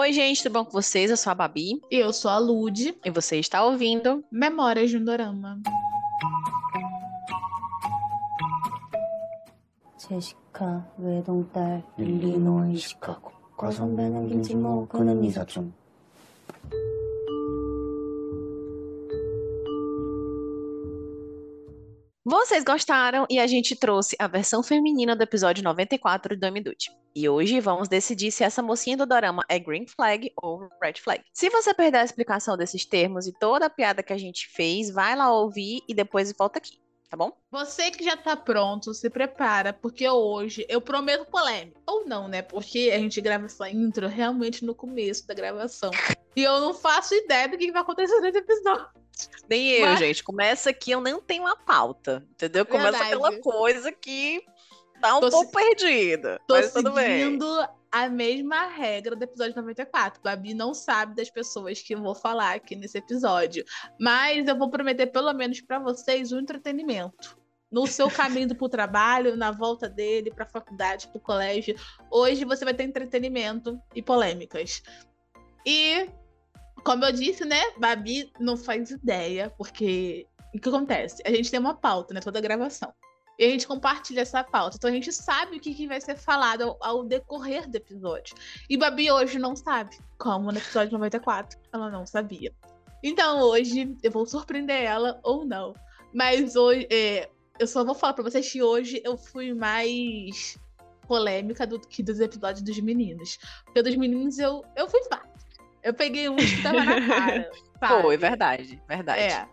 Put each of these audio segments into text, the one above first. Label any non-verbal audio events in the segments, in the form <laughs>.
Oi, gente, tudo bom com vocês? Eu sou a Babi Eu sou a Lude, e você está ouvindo. Memórias de um Dorama. 제시카 외동딸 일리노이 시카고 과선배는 김치모 그는 이사촌 Vocês gostaram e a gente trouxe a versão feminina do episódio 94 do Amidude. E hoje vamos decidir se essa mocinha do dorama é green flag ou red flag. Se você perder a explicação desses termos e toda a piada que a gente fez, vai lá ouvir e depois volta aqui, tá bom? Você que já tá pronto, se prepara, porque hoje eu prometo polêmica. Ou não, né? Porque a gente grava essa intro realmente no começo da gravação. E eu não faço ideia do que vai acontecer nesse episódio. Nem eu, Mas- gente. Começa aqui, eu não tenho uma pauta, entendeu? Começa Verdade. aquela coisa que tá um Tô pouco se- perdida. Tô mas tudo bem. seguindo a mesma regra do episódio 94. Babi não sabe das pessoas que eu vou falar aqui nesse episódio. Mas eu vou prometer, pelo menos pra vocês, um entretenimento. No seu caminho pro trabalho, na volta dele, pra faculdade, pro colégio. Hoje você vai ter entretenimento e polêmicas. E, como eu disse, né? Babi não faz ideia, porque o que acontece? A gente tem uma pauta, né? Toda gravação. E a gente compartilha essa pauta. Então a gente sabe o que, que vai ser falado ao, ao decorrer do episódio. E Babi hoje não sabe, como no episódio 94. Ela não sabia. Então hoje eu vou surpreender ela ou não. Mas hoje é, eu só vou falar pra vocês que hoje eu fui mais polêmica do que dos episódios dos meninos. Porque dos meninos eu, eu fui fácil. Eu peguei um que tava na <laughs> cara. sabe? Foi, verdade, verdade. É.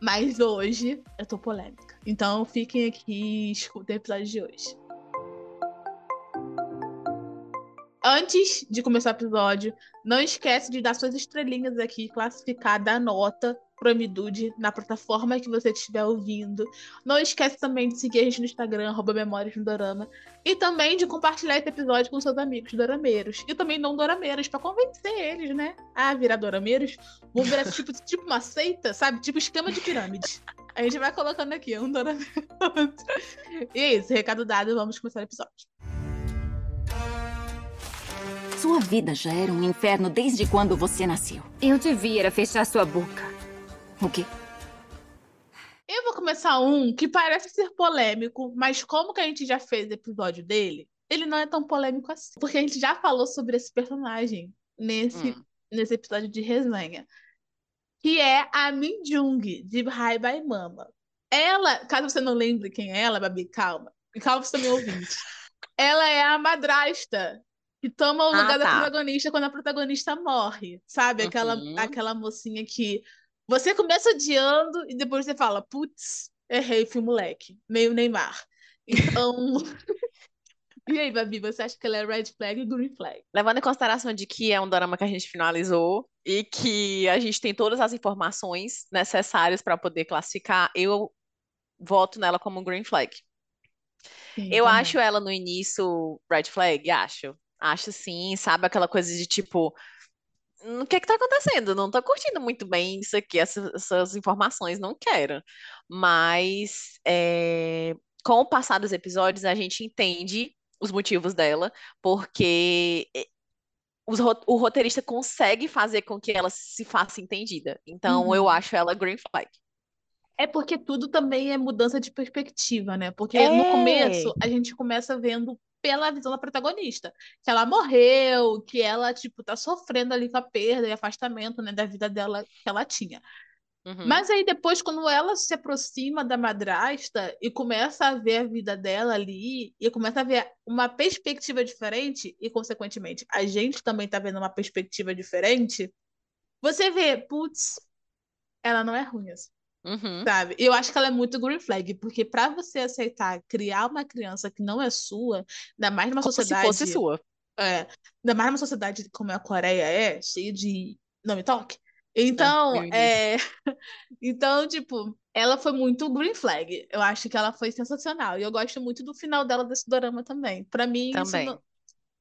Mas hoje eu tô polêmica. Então fiquem aqui e escutem o episódio de hoje. Antes de começar o episódio, não esquece de dar suas estrelinhas aqui, classificar, dar nota pro Amidude na plataforma que você estiver ouvindo. Não esquece também de seguir a gente no Instagram, arroba Memórias Dorama. E também de compartilhar esse episódio com seus amigos dorameiros. E também não dorameiros, pra convencer eles, né? A virar dorameiros. Vamos virar tipo, <laughs> tipo uma seita, sabe? Tipo esquema de pirâmide. A gente vai colocando aqui um dorameiro. E é isso, recado dado, vamos começar o episódio. Sua vida já era um inferno desde quando você nasceu. Eu devia era fechar sua boca. O quê? Eu vou começar um que parece ser polêmico, mas como que a gente já fez episódio dele, ele não é tão polêmico assim. Porque a gente já falou sobre esse personagem nesse, Hum. nesse episódio de resenha. Que é a Min Jung, de Hi Bye Mama. Ela, caso você não lembre quem é ela, Babi, calma. E calma você também ouvinte. Ela é a madrasta que toma o Ah, lugar da tá. protagonista quando a protagonista morre. Sabe? Aquela, Uhum. aquela mocinha que você começa odiando e depois você fala, putz, errei, fui moleque. Meio Neymar. Então. <laughs> e aí, Babi, você acha que ela é red flag ou green flag? Levando em consideração de que é um dorama que a gente finalizou e que a gente tem todas as informações necessárias para poder classificar, eu voto nela como green flag. Sim, Eu também. acho ela no início red flag, acho. Acho sim, sabe aquela coisa de tipo, "Hum, o que é que tá acontecendo? Não tô curtindo muito bem isso aqui, essas, essas informações, não quero. Mas é, com o passar dos episódios, a gente entende os motivos dela, porque os o roteirista consegue fazer com que ela se faça entendida. Então, eu Uhum. acho ela green flag. É porque tudo também é mudança de perspectiva, né? Porque no É. começo a gente começa vendo pela visão da protagonista, que ela morreu, que ela, tipo, tá sofrendo ali com a perda e afastamento, né, da vida dela que ela tinha. Uhum. Mas aí depois, quando ela se aproxima da madrasta e começa a ver a vida dela ali, e começa a ver uma perspectiva diferente, e consequentemente a gente também tá vendo uma perspectiva diferente, você vê, putz, ela não é ruim assim. Uhum. Sabe? Eu acho que ela é muito green flag, porque pra você aceitar criar uma criança que não é sua, ainda mais numa Como se sociedade, fosse sua. é, ainda mais numa sociedade como a Coreia é, cheia de não me toque. Então, Deus. é, <laughs> então, tipo, ela foi muito green flag. Eu acho que ela foi sensacional. E eu gosto muito do final dela desse dorama também. Pra mim, isso Também. não-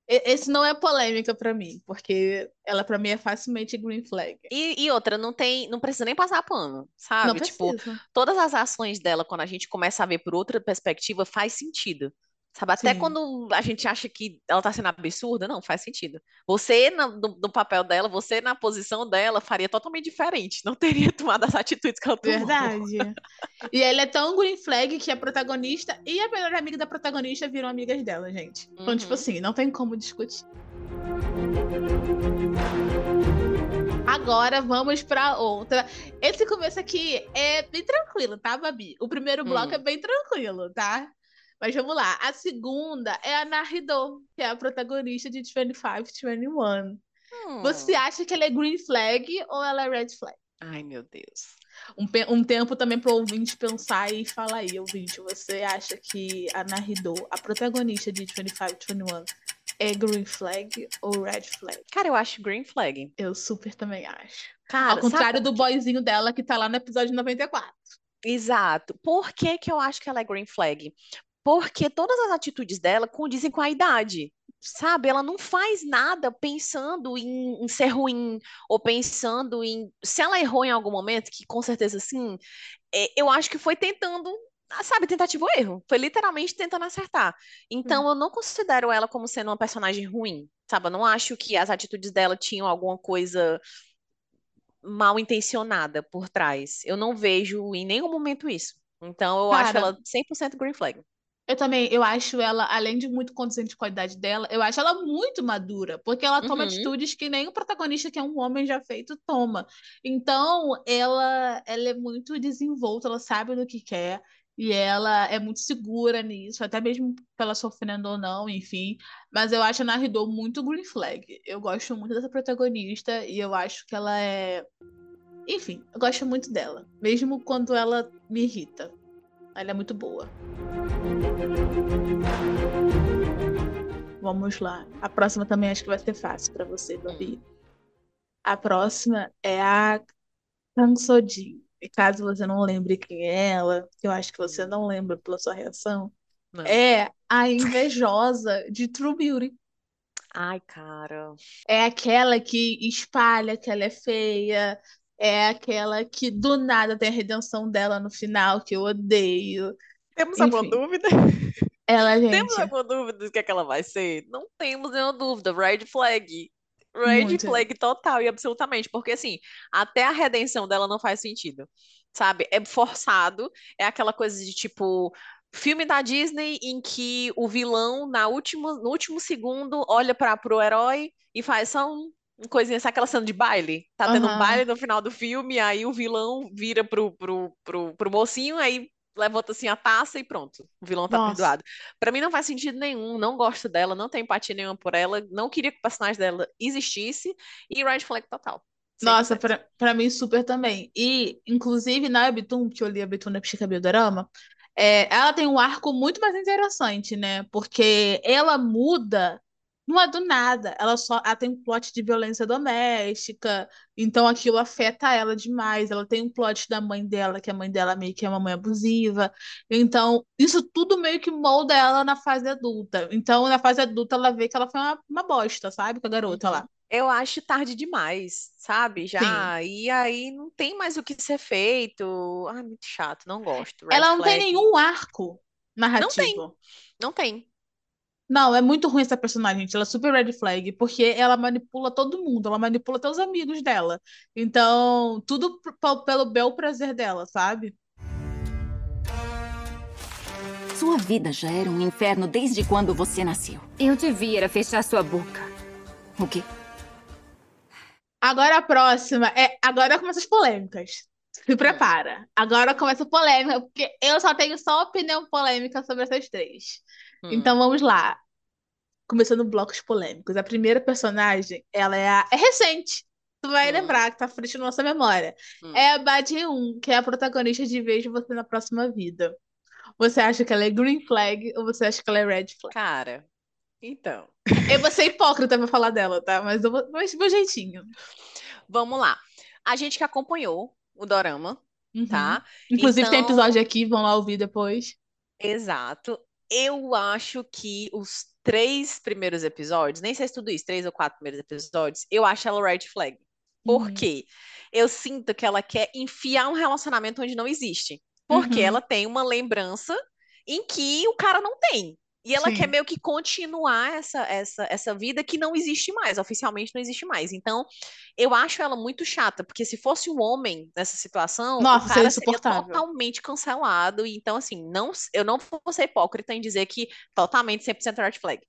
esse não é polêmica pra mim, porque ela pra mim é facilmente green flag. E, e outra, não tem, não precisa nem passar pano, sabe? Tipo, todas as ações dela, quando a gente começa a ver por outra perspectiva, faz sentido, Sabe, até Sim. quando a gente acha que ela tá sendo absurda, não, faz sentido. Você, na- no, no papel dela, você na posição dela, faria totalmente diferente. Não <laughs> teria tomado as atitudes que ela tomou. Verdade. E ela é tão green flag que a protagonista e a melhor amiga da protagonista viram amigas dela, gente. Então, tipo Uhum. assim, não tem como discutir. Agora vamos pra outra. Esse começo aqui é bem tranquilo, tá, Babi? O primeiro bloco Hum. é bem tranquilo, tá? Mas vamos lá. A segunda é a Nahido, que é a protagonista de 2521. Hum. Você acha que ela é green flag ou ela é red flag? Ai, meu Deus. Um, um tempo também para o ouvinte pensar e falar aí, ouvinte, você acha que a Nahido, a protagonista de 2521, é green flag ou red flag? Cara, eu acho green flag. Eu super também acho. Cara, Ao contrário sabe do boyzinho dela que tá lá no episódio 94. quê? Exato. Por que que eu acho que ela é green flag? Porque todas as atitudes dela condizem com a idade. Sabe, ela não faz nada pensando em, em ser ruim ou pensando em. Se ela errou em algum momento, que com certeza sim, é, eu acho que foi tentando, ah, sabe, tentativa ou erro. Foi literalmente tentando acertar. Então eu não considero ela como sendo uma personagem ruim, sabe? Eu não acho que as atitudes dela tinham alguma coisa mal intencionada por trás. Eu não vejo em nenhum momento isso. Então eu acho Cara, ela 100% green flag. Eu também, eu acho ela, além de muito condizente com a idade dela, eu acho ela muito madura, porque ela toma Uhum. atitudes que nem o protagonista, que é um homem já feito, toma. Então, ela, ela é muito desenvolta, ela sabe do que quer, e ela é muito segura nisso, até mesmo ela sofrendo ou não, enfim. Mas eu acho a Naruto muito green flag. Eu gosto muito dessa protagonista, e eu acho que ela é. Enfim, eu gosto muito dela, mesmo quando ela me irrita. Ela é muito boa. Vamos lá. A próxima também acho que vai ser fácil pra você, Babi. A próxima é a Kang Sojin. E caso você não lembre quem é ela, que eu acho que você não lembra pela sua reação, Não. é a invejosa de True Beauty. Ai, cara. É aquela que espalha que ela é feia, é aquela que do nada tem a redenção dela no final, que eu odeio. Temos alguma Enfim. dúvida? Ela, Temos gente, alguma dúvida do que é que ela vai ser? Não temos nenhuma dúvida. Red flag. Red Muito. flag total e absolutamente. Porque, assim, até a redenção dela não faz sentido. Sabe? É forçado. É aquela coisa de tipo. Filme da Disney em que o vilão, na última, no último segundo, olha para pro herói e faz só um, uma coisinha, sabe aquela cena de baile? Tá tendo um Aham. baile no final do filme, aí o vilão vira pro, pro, pro, pro mocinho, aí levanta assim a taça e pronto. O vilão tá Nossa. perdoado. Pra mim não faz sentido nenhum, não gosto dela, não tenho empatia nenhuma por ela, não queria que o personagem dela existisse e red flag total. Nossa, 100%. pra, pra mim super também. E, inclusive, na Webtoon, que eu li a Webtoon da Psica Biodorama, é, ela tem um arco muito mais interessante, né? Porque ela muda, não é do nada. Ela só ela tem um plot de violência doméstica, então aquilo afeta ela demais. Ela tem um plot da mãe dela, que a mãe dela meio que é uma mãe abusiva. Então, isso tudo meio que molda ela na fase adulta. Então, na fase adulta, ela vê que ela foi uma, uma bosta, sabe? Com a garota lá. Eu acho tarde demais, sabe? Já. E aí não tem mais o que ser feito. Ai, muito chato, não gosto. Red Ela não tem flag. nenhum arco Não tem. narrativo. Não tem. Não, é muito ruim essa personagem, gente. Ela é super red flag, porque ela manipula todo mundo, ela manipula até os amigos dela. Então, tudo pelo bel prazer dela, sabe? Sua vida já era um inferno desde quando você nasceu. Eu devia era fechar sua boca. O quê? Agora a próxima é. Agora começam as polêmicas. Se prepara. Agora começa a polêmica, porque eu só tenho só opinião polêmica sobre essas três. Hum. Então vamos lá. Começando blocos polêmicos. A primeira personagem, ela é a... é recente. Tu vai Hum. lembrar que tá frente na nossa memória. Hum. É a Badi-1, que é a protagonista de Vejo Você na Próxima Vida. Você acha que ela é green flag ou você acha que ela é red flag? Cara, então. Eu vou ser hipócrita pra falar dela, tá? Mas eu vou, mas meu jeitinho. Vamos lá. A gente que acompanhou o Dorama, Uhum. tá? Inclusive tem Então- episódio aqui, vão lá ouvir depois. Exato. Eu acho que os três primeiros episódios, nem sei se tudo isso, três ou quatro primeiros episódios, eu acho ela red flag. Por Uhum. quê? Eu sinto que ela quer enfiar um relacionamento onde não existe. Porque Uhum. ela tem uma lembrança em que o cara não tem. E ela Sim. quer meio que continuar essa, essa, essa vida que não existe mais, oficialmente não existe mais. Então, eu acho ela muito chata, porque se fosse um homem nessa situação, Nossa, o seria cara seria totalmente cancelado. Então, assim, não, eu não vou ser hipócrita em dizer que totalmente 100% red flag.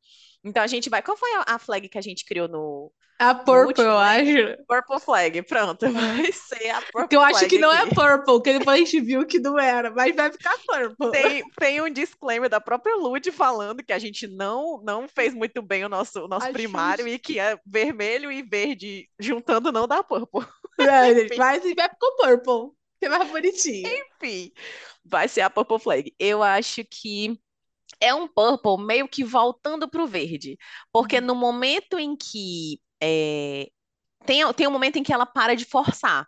Então, a gente vai. Qual foi a, a flag que a gente criou no A Purple, último, eu acho. Purple Flag? Pronto, <laughs> vai ser a Purple Que eu acho que não é aqui. Purple, que depois a gente viu que não era, mas vai ficar Purple. Tem, <laughs> tem um disclaimer da própria Lud falando que a gente não, não fez muito bem o nosso, o nosso primário e que é vermelho e verde juntando não dá purple. <laughs> É, gente, mas vai ficar Purple, que é mais bonitinho. Enfim, vai ser a Purple Flag. Eu acho que é um purple meio que voltando pro verde. Porque no momento em que. é, tem, tem um momento em que ela para de forçar.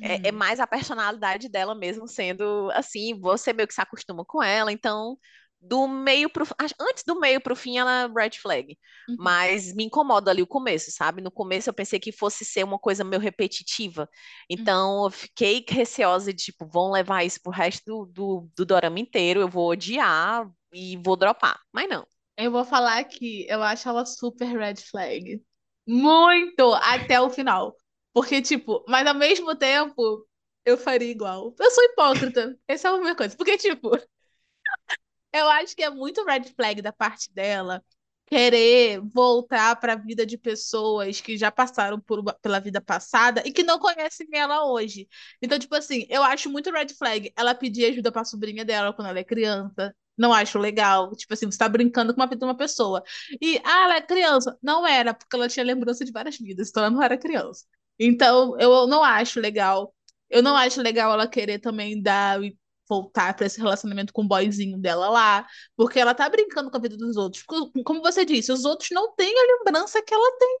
É, é Uhum. mais a personalidade dela mesmo sendo assim, você meio que se acostuma com ela, então do meio pro antes do meio pro fim ela é red flag, Uhum. mas me incomoda ali o começo, sabe? No começo eu pensei que fosse ser uma coisa meio repetitiva, então eu fiquei receosa de tipo, vão levar isso pro resto do, do, do dorama inteiro, eu vou odiar e vou dropar, mas não. Eu vou falar que eu acho ela super red flag. Muito até o final. Porque, tipo, mas ao mesmo tempo, eu faria igual. Eu sou hipócrita. Essa é a minha coisa. Porque, tipo, <laughs> eu acho que é muito red flag da parte dela querer voltar para a vida de pessoas que já passaram por, pela vida passada e que não conhecem ela hoje. Então, tipo assim, eu acho muito red flag ela pedir ajuda para a sobrinha dela quando ela é criança. Não acho legal. Tipo assim, você tá brincando com uma vida de uma pessoa. E, ah, ela é criança. Não era, porque ela tinha lembrança de várias vidas, então ela não era criança. Então, eu não acho legal. Eu não acho legal ela querer também dar voltar para esse relacionamento com o boyzinho dela lá, porque ela tá brincando com a vida dos outros. Co- Como você disse, os outros não têm a lembrança que ela tem.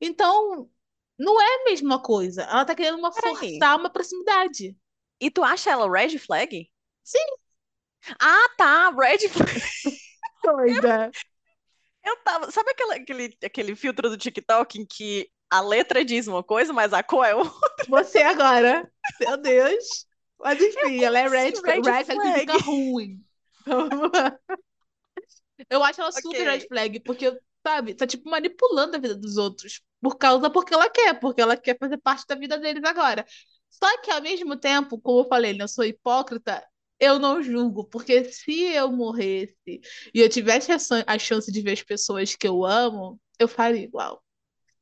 Então, não é a mesma coisa. Ela tá querendo uma Peraí. forçar uma proximidade. E tu acha ela red flag? Sim. Ah, tá, red flag. <laughs> Doida. Eu tava. Sabe aquela- aquele, aquele filtro do TikTok em que a letra diz uma coisa, mas a cor é outra? Você agora. Meu Deus. Mas enfim, ela é red, red red flag flag. significa ruim. <laughs> Eu acho ela super Ok. red flag, porque, sabe, tá tipo manipulando a vida dos outros. Por causa porque ela quer, porque ela quer fazer parte da vida deles agora. Só que ao mesmo tempo, como eu falei, né, eu sou hipócrita, eu não julgo, porque se eu morresse e eu tivesse a chan- a chance de ver as pessoas que eu amo, eu faria igual.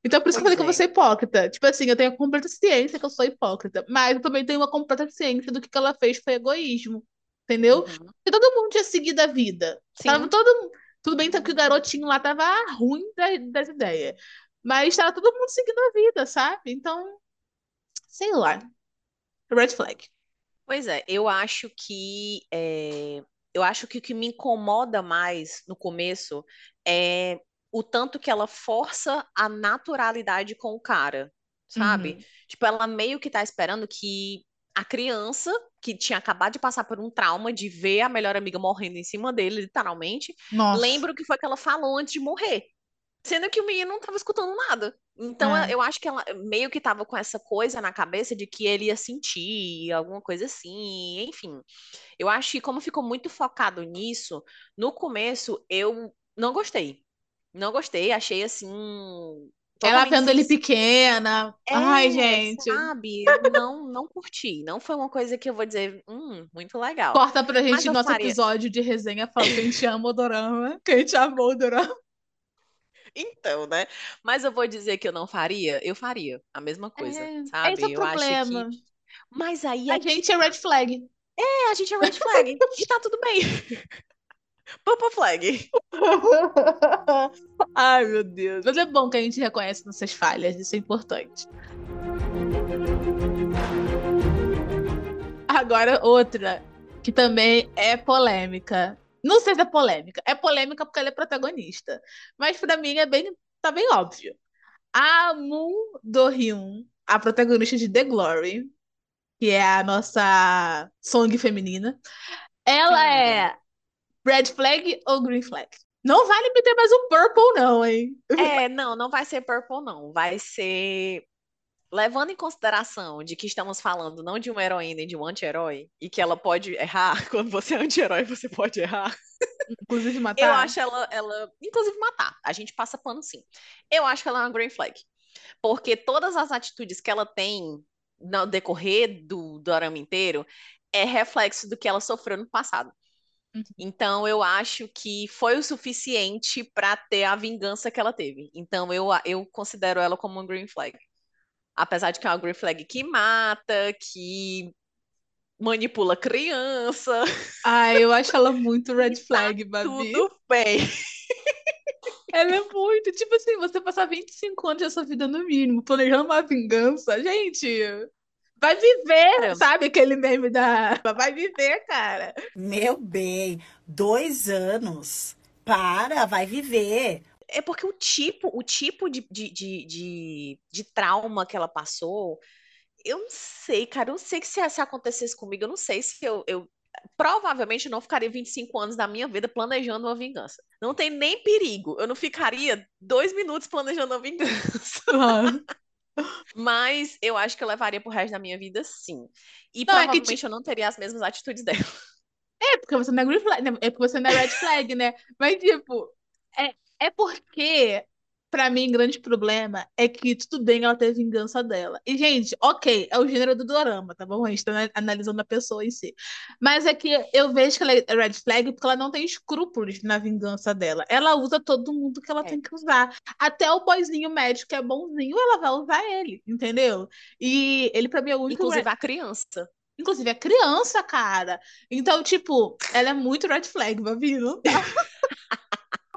Então, por isso que eu falei que eu vou Pois ser hipócrita. Tipo assim, eu tenho a completa ciência que eu sou hipócrita, mas eu também tenho uma completa ciência do que que ela fez foi egoísmo. Entendeu? Uhum. Porque todo mundo tinha seguido a vida. Sim. Tava todo... Tudo bem que o garotinho lá tava ruim da- das ideias. Mas tava todo mundo seguindo a vida, sabe? Então, sei lá. Red flag. Pois é, eu acho que é, eu acho que o que me incomoda mais no começo é o tanto que ela força a naturalidade com o cara, sabe? Uhum. Tipo, ela meio que tá esperando que a criança que tinha acabado de passar por um trauma de ver a melhor amiga morrendo em cima dele, literalmente, Nossa. lembra o que foi que ela falou antes de morrer. Sendo que o menino não estava escutando nada. Então, É. eu acho que ela meio que tava com essa coisa na cabeça de que ele ia sentir alguma coisa assim, enfim. Eu acho que como ficou muito focado nisso, no começo eu não gostei. Não gostei, achei assim. Ela vendo ele pequena. É, Ai, gente. Sabe? Não, não curti. Não foi uma coisa que eu vou dizer, hum, muito legal. Corta pra gente eu nosso faria. episódio de resenha falando que a gente ama o dorama. Que a gente amou o dorama. Então, né? Mas eu vou dizer que eu não faria, eu faria a mesma coisa, É, sabe? esse é o eu acho problema. que. Mas aí A é que gente é red flag. é, a gente é red flag <laughs> e tá tudo bem. Purple flag. <laughs> Ai, meu Deus. Mas é bom que a gente reconhece nossas falhas, isso é importante. Agora, outra que também é polêmica. Não sei se é polêmica. É polêmica porque ela é protagonista. Mas pra mim é bem, tá bem óbvio. A Moon Do-hyun, a protagonista de The Glory, que é a nossa song feminina, ela Sim. é red flag ou green flag? Não vale meter mais um purple, não, hein? É, não, não vai ser purple, não. Vai ser. Levando em consideração de que estamos falando não de uma heroína e de um anti-herói, e que ela pode errar, <laughs> quando você é anti-herói, você pode errar. Inclusive <laughs> matar. Eu acho ela, ela, inclusive matar. A gente passa pano sim. Eu acho que ela é uma green flag. Porque todas as atitudes que ela tem no decorrer do dorama inteiro é reflexo do que ela sofreu no passado. Uhum. Então eu acho que foi o suficiente para ter a vingança que ela teve. Então eu, eu considero ela como uma green flag. Apesar de que é uma green flag que mata, que manipula criança. Ah, eu acho ela <laughs> muito red tá flag, Babi. Tudo bem. <laughs> Ela é muito. Tipo assim, você passar 25 anos da sua vida no mínimo, planejando uma vingança. Gente, vai viver, sabe aquele meme da. Vai viver, cara. Meu bem, dois anos. Para, vai viver. É porque o tipo, o tipo de, de, de, de, de trauma que ela passou, eu não sei, cara. Eu não sei que se, se acontecesse comigo, eu não sei se eu, eu provavelmente não ficaria 25 anos da minha vida planejando uma vingança. Não tem nem perigo. Eu não ficaria dois minutos planejando uma vingança. <laughs> Mas eu acho que eu levaria pro resto da minha vida, sim. E Não, é que provavelmente eu não teria as mesmas atitudes dela. É porque você não é green flag, é porque você não é red flag, né? Mas, tipo, é, é porque, pra mim, grande problema é que tudo bem ela ter vingança dela. E, gente, ok, é o gênero do dorama, tá bom? A gente tá ana- analisando a pessoa em si. Mas é que eu vejo que ela é red flag porque ela não tem escrúpulos na vingança dela. Ela usa todo mundo que ela É. tem que usar. Até o boyzinho médico que é bonzinho, ela vai usar ele, entendeu? E ele, pra mim, é o único Inclusive a criança. Inclusive, é criança, cara. Então, tipo, ela é muito red flag, Babi. Não dá.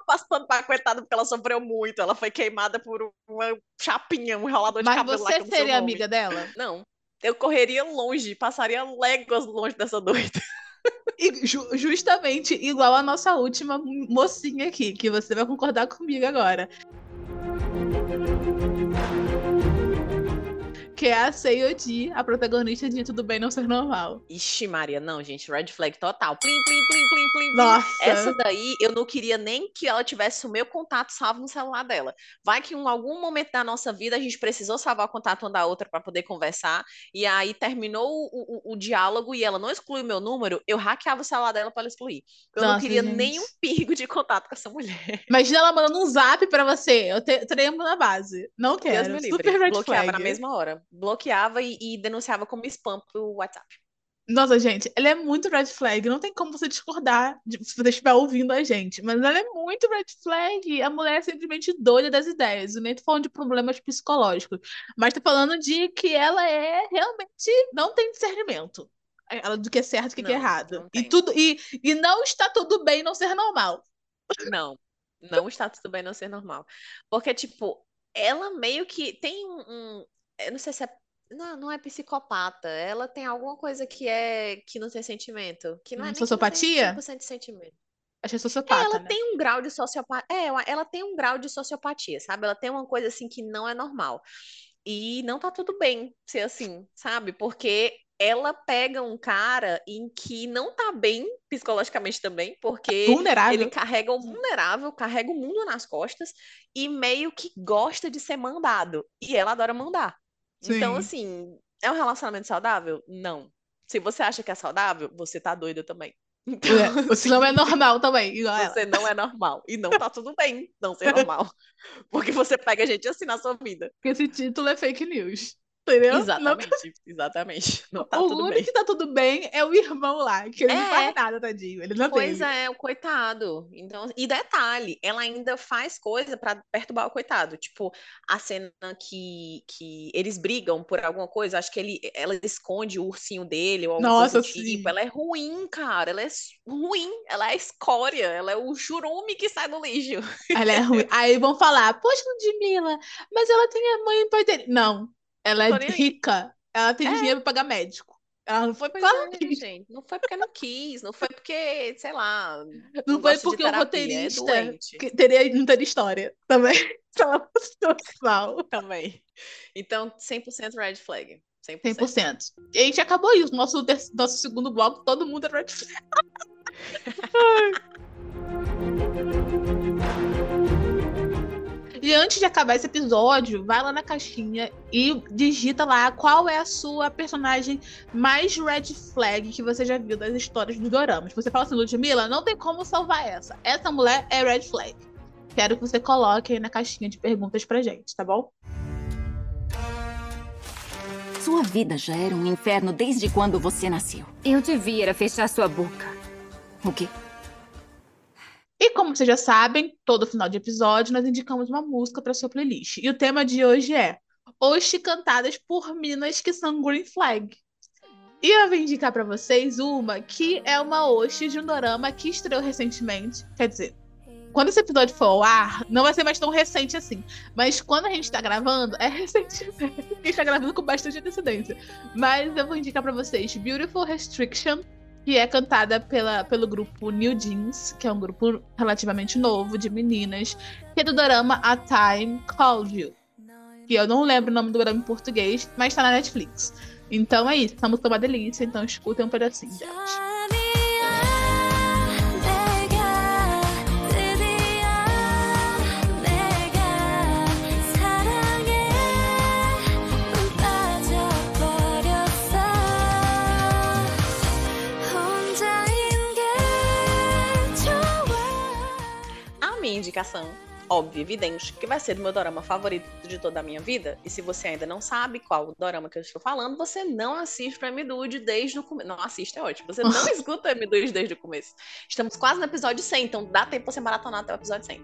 Passando pra coitada porque ela sofreu muito. Ela foi queimada por uma chapinha, um enrolador de Mas cabelo lá você o seria amiga dela? Não. Eu correria longe, passaria léguas longe dessa doida. E ju- justamente igual a nossa última mocinha aqui, que você vai concordar comigo agora. Que é a Seiyodi, a protagonista de Tudo Bem Não Ser Normal. Ixi, Maria, não, gente, red flag total. Plim, plim, plim, plim, plim. Nossa. Essa daí, eu não queria nem que ela tivesse o meu contato salvo no celular dela. Vai que em algum momento da nossa vida a gente precisou salvar o contato uma da outra para poder conversar, e aí terminou o, o, o diálogo e ela não excluiu meu número, eu hackeava o celular dela para ela excluir. Eu não Nossa, queria gente. nenhum perigo de contato com essa mulher. Imagina ela mandando um zap pra você. Eu te, tremo na base. Não Deus quero. me livre. Super red Bloqueava flag. na mesma hora. Bloqueava e, e denunciava como spam pro WhatsApp. Nossa, gente, ela é muito red flag. Não tem como você discordar de- se você estiver ouvindo a gente. Mas ela é muito red flag. A mulher é simplesmente doida das ideias. Eu nem tô falando de problemas psicológicos. Mas tô falando de que ela é realmente. Não tem discernimento. Ela do que é certo e o que, é Não, errado. E tudo e, e não está tudo bem não ser normal. Não, não está tudo bem não ser normal. Porque, tipo, ela meio que tem um- eu não sei se é, não, não é psicopata, ela tem alguma coisa que é, que não tem sentimento, que não é Hum, nem que não tem sociopatia? 100% de sentimento. Achei É, sociopata, ela né? tem um grau de sociopatia, é, ela- ela tem um grau de sociopatia, sabe? Ela tem uma coisa assim que não é normal. E não tá tudo bem ser assim, sabe? Porque ela pega um cara em que não tá bem psicologicamente também, porque Vulnerável. ele carrega o vulnerável, carrega o mundo nas costas e meio que gosta de ser mandado. E ela adora mandar. Então, Sim. assim, é um relacionamento saudável? Não. Se você acha que é saudável, você tá doida também. <laughs> Então, É, não é normal também, igual ela. você não é normal. E não tá tudo bem não ser normal. <laughs> Porque você pega gente assim na sua vida. Porque esse título é fake news. Entendeu? Não Exatamente, exatamente. <laughs> Não tá o único que tá tudo bem é o irmão lá, que ele não É. faz nada, tadinho. Ele não Pois teve. é, o coitado. Então, e detalhe, ela ainda faz coisa pra perturbar o coitado. Tipo, a cena que, que eles brigam por alguma coisa, acho que ele, ela esconde o ursinho dele ou alguma Nossa, coisa do sim. tipo. Ela é ruim, cara. Ela é ruim. Ela é a escória. Ela é o churume que sai do lixo. Ela é ruim. <laughs> Aí vão falar, poxa, Ludmilla, mas ela tem a mãe e o pai dele. Não, ela é aí. rica. Ela tem É. dinheiro pra pagar médico. Ela não foi porque ela é, gente. Não foi porque não quis, não foi porque, sei lá, Não não foi porque o terapia, é roteirista que teria, não teria história também. <laughs> Se ela fosse também. Então, 100% red flag. 100%. 100%. E a gente acabou isso. Nosso, nosso segundo bloco, todo mundo é red flag. <laughs> E antes de acabar esse episódio, vai lá na caixinha e digita lá qual é a sua personagem mais red flag que você já viu das histórias do Dorama. Se você fala assim, Ludmilla, não tem como salvar essa. Essa mulher é red flag. Quero que você coloque aí na caixinha de perguntas pra gente, tá bom? Sua vida já era um inferno desde quando você nasceu. Eu devia era fechar sua boca. O quê? Como vocês já sabem, todo final de episódio nós indicamos uma música para sua playlist. E o tema de hoje é Oshi cantadas por minas que são green flag. E eu vou indicar para vocês uma que é uma Oshi de um dorama que estreou recentemente. Quer dizer, quando esse episódio for ao ar, não vai ser mais tão recente assim. Mas quando a gente tá gravando, é recente. <laughs> a gente tá gravando com bastante antecedência. Mas eu vou indicar para vocês Beautiful Restriction que é cantada pela, pelo grupo New Jeans, que é um grupo relativamente novo de meninas, que é do drama A Time Called You. Que eu não lembro o nome do drama em português, mas tá na Netflix. Então é isso, essa música é uma delícia, então escutem um pedacinho, gente. Indicação, óbvia, evidente, que vai ser do meu dorama favorito de toda a minha vida. E se você ainda não sabe qual dorama que eu estou falando, você não assiste para Midude desde o começo. Não assiste, é ótimo. Você não <laughs> escuta Midude desde o começo. Estamos quase no episódio 100, então dá tempo pra você maratonar até o episódio 100.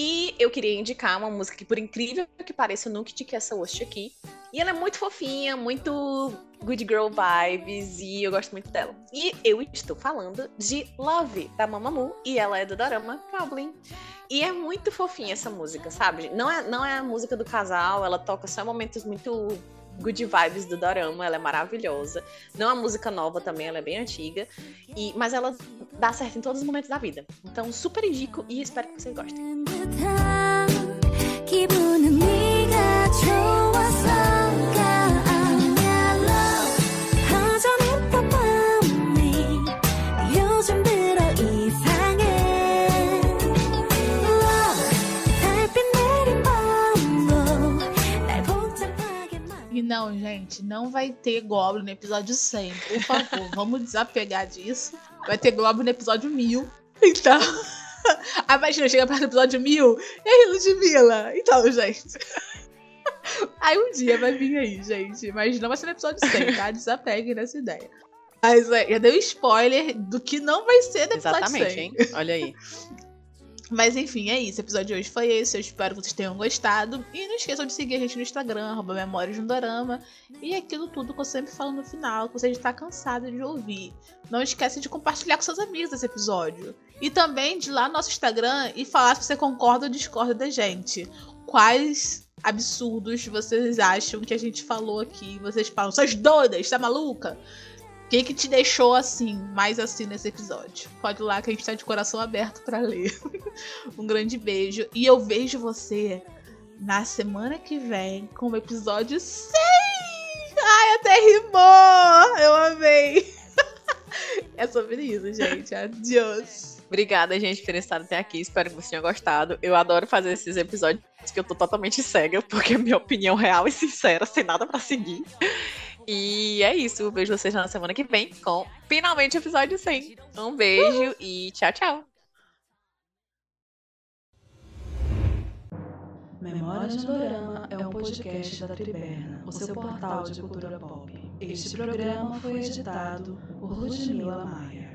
E eu queria indicar uma música que, por incrível que pareça, eu nunca indiquei essa host aqui. E ela é muito fofinha, muito good girl vibes, e eu gosto muito dela. E eu estou falando de Love, da Mamamoo, e ela é do Dorama Goblin. E é muito fofinha essa música, sabe? Não é, não é a música do casal, ela toca só momentos muito good vibes do Dorama, ela é maravilhosa. Não é música nova também, ela é bem antiga. E, mas ela dá certo em todos os momentos da vida. Então, super indico e espero que vocês gostem. Não, gente, não vai ter Goblin no episódio 100. Por favor, vamos desapegar disso. Vai ter Goblin no episódio 1000. Então. <laughs> A imagina, chega perto do episódio 1000. E aí, Ludmilla? Então, gente. <laughs> Aí um dia vai vir aí, gente. Mas não vai ser no episódio 100, tá? <laughs> Desapeguem nessa ideia. Mas é, já deu spoiler do que não vai ser no episódio Exatamente, 100. hein? Olha aí. Mas enfim, é isso. O episódio de hoje foi esse. Eu espero que vocês tenham gostado. E não esqueçam de seguir a gente no Instagram, arroba Memórias no Dorama. E aquilo tudo que eu sempre falo no final, que você está cansado de ouvir. Não esquece de compartilhar com seus amigos esse episódio. E também de ir lá no nosso Instagram e falar se você concorda ou discorda da gente. Quais absurdos vocês acham que a gente falou aqui? Vocês falam, suas doidas, tá maluca? O que, que te deixou assim, mais assim nesse episódio? Pode ir lá que a gente tá de coração aberto para ler. <laughs> um grande beijo. E eu vejo você na semana que vem com o episódio 100! Ai, até rimou! Eu amei! <laughs> é sobre isso, gente. Adiós! Obrigada, gente, por ter estado até aqui. Espero que vocês tenham gostado. Eu adoro fazer esses episódios que eu tô totalmente cega, porque minha opinião real e sincera, sem nada para seguir. E é isso. Eu vejo vocês na semana que vem com finalmente o episódio 100. Um beijo e tchau, tchau. Memórias do Dorama é um podcast da Triberna, o seu portal de cultura pop. Este programa foi editado por Ludmila Maia.